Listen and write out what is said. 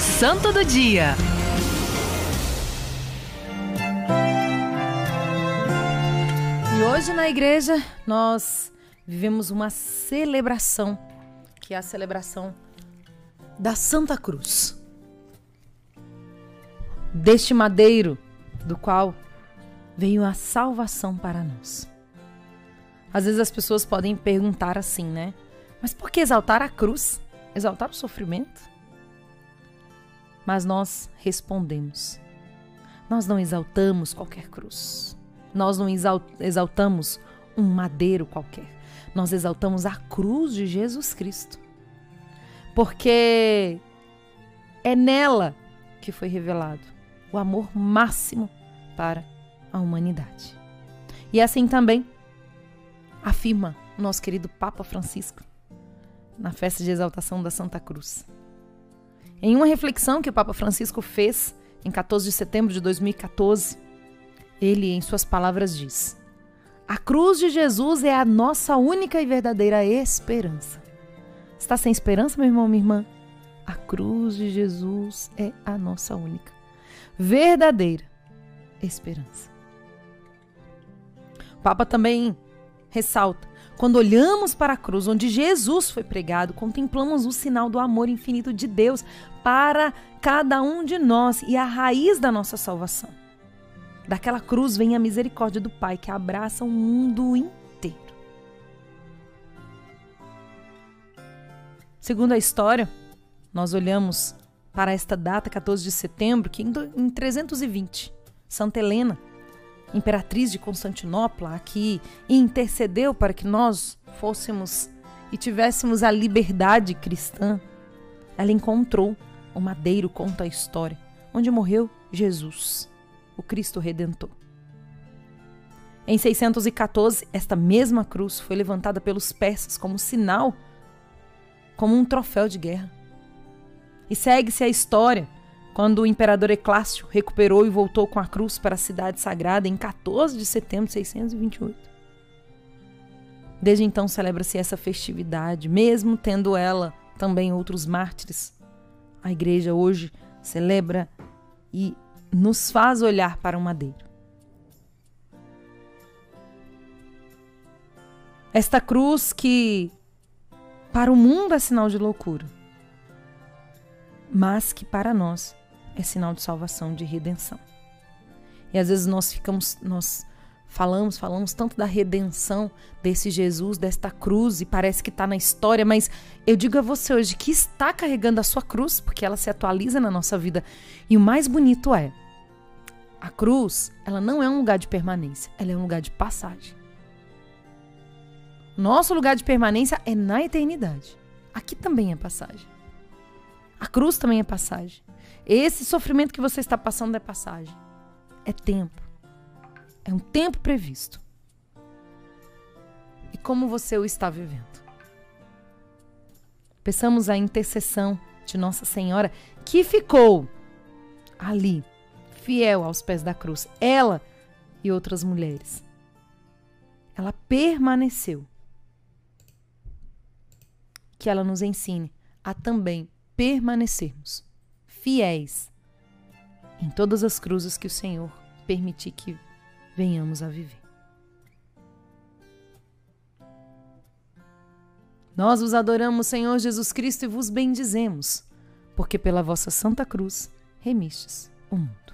Santo do Dia. E hoje na igreja nós vivemos uma celebração, que é a celebração da Santa Cruz. Deste madeiro do qual veio a salvação para nós. Às vezes as pessoas podem perguntar assim, né? Mas por que exaltar a cruz? Exaltar o sofrimento? Mas nós respondemos. Nós não exaltamos qualquer cruz. Nós não exaltamos um madeiro qualquer. Nós exaltamos a cruz de Jesus Cristo. Porque é nela que foi revelado o amor máximo para a humanidade. E assim também afirma o nosso querido Papa Francisco na festa de exaltação da Santa Cruz. Em uma reflexão que o Papa Francisco fez em 14 de setembro de 2014, ele, em suas palavras, diz: A cruz de Jesus é a nossa única e verdadeira esperança. Está sem esperança, meu irmão, minha irmã? A cruz de Jesus é a nossa única, verdadeira esperança. O Papa também ressalta quando olhamos para a cruz onde Jesus foi pregado, contemplamos o sinal do amor infinito de Deus para cada um de nós e a raiz da nossa salvação. Daquela cruz vem a misericórdia do Pai que abraça o mundo inteiro. Segundo a história, nós olhamos para esta data, 14 de setembro, que em 320, Santa Helena imperatriz de Constantinopla, aqui intercedeu para que nós fôssemos e tivéssemos a liberdade cristã, ela encontrou o madeiro, conta a história, onde morreu Jesus, o Cristo Redentor. Em 614, esta mesma cruz foi levantada pelos persas como sinal, como um troféu de guerra. E segue-se a história quando o imperador Eclácio recuperou e voltou com a cruz para a cidade sagrada em 14 de setembro de 628. Desde então celebra-se essa festividade, mesmo tendo ela também outros mártires. A igreja hoje celebra e nos faz olhar para o madeiro. Esta cruz que para o mundo é sinal de loucura, mas que para nós é sinal de salvação, de redenção. E às vezes nós ficamos, nós falamos, falamos tanto da redenção desse Jesus, desta cruz, e parece que está na história, mas eu digo a você hoje que está carregando a sua cruz, porque ela se atualiza na nossa vida. E o mais bonito é, a cruz, ela não é um lugar de permanência, ela é um lugar de passagem. Nosso lugar de permanência é na eternidade. Aqui também é passagem. A cruz também é passagem. Esse sofrimento que você está passando é passagem. É tempo. É um tempo previsto. E como você o está vivendo? Peçamos a intercessão de Nossa Senhora que ficou ali, fiel aos pés da cruz. Ela e outras mulheres. Ela permaneceu. Que ela nos ensine a também permanecermos fiéis em todas as cruzes que o Senhor permitir que venhamos a viver. Nós vos adoramos, Senhor Jesus Cristo, e vos bendizemos, porque pela vossa santa cruz remistes o mundo.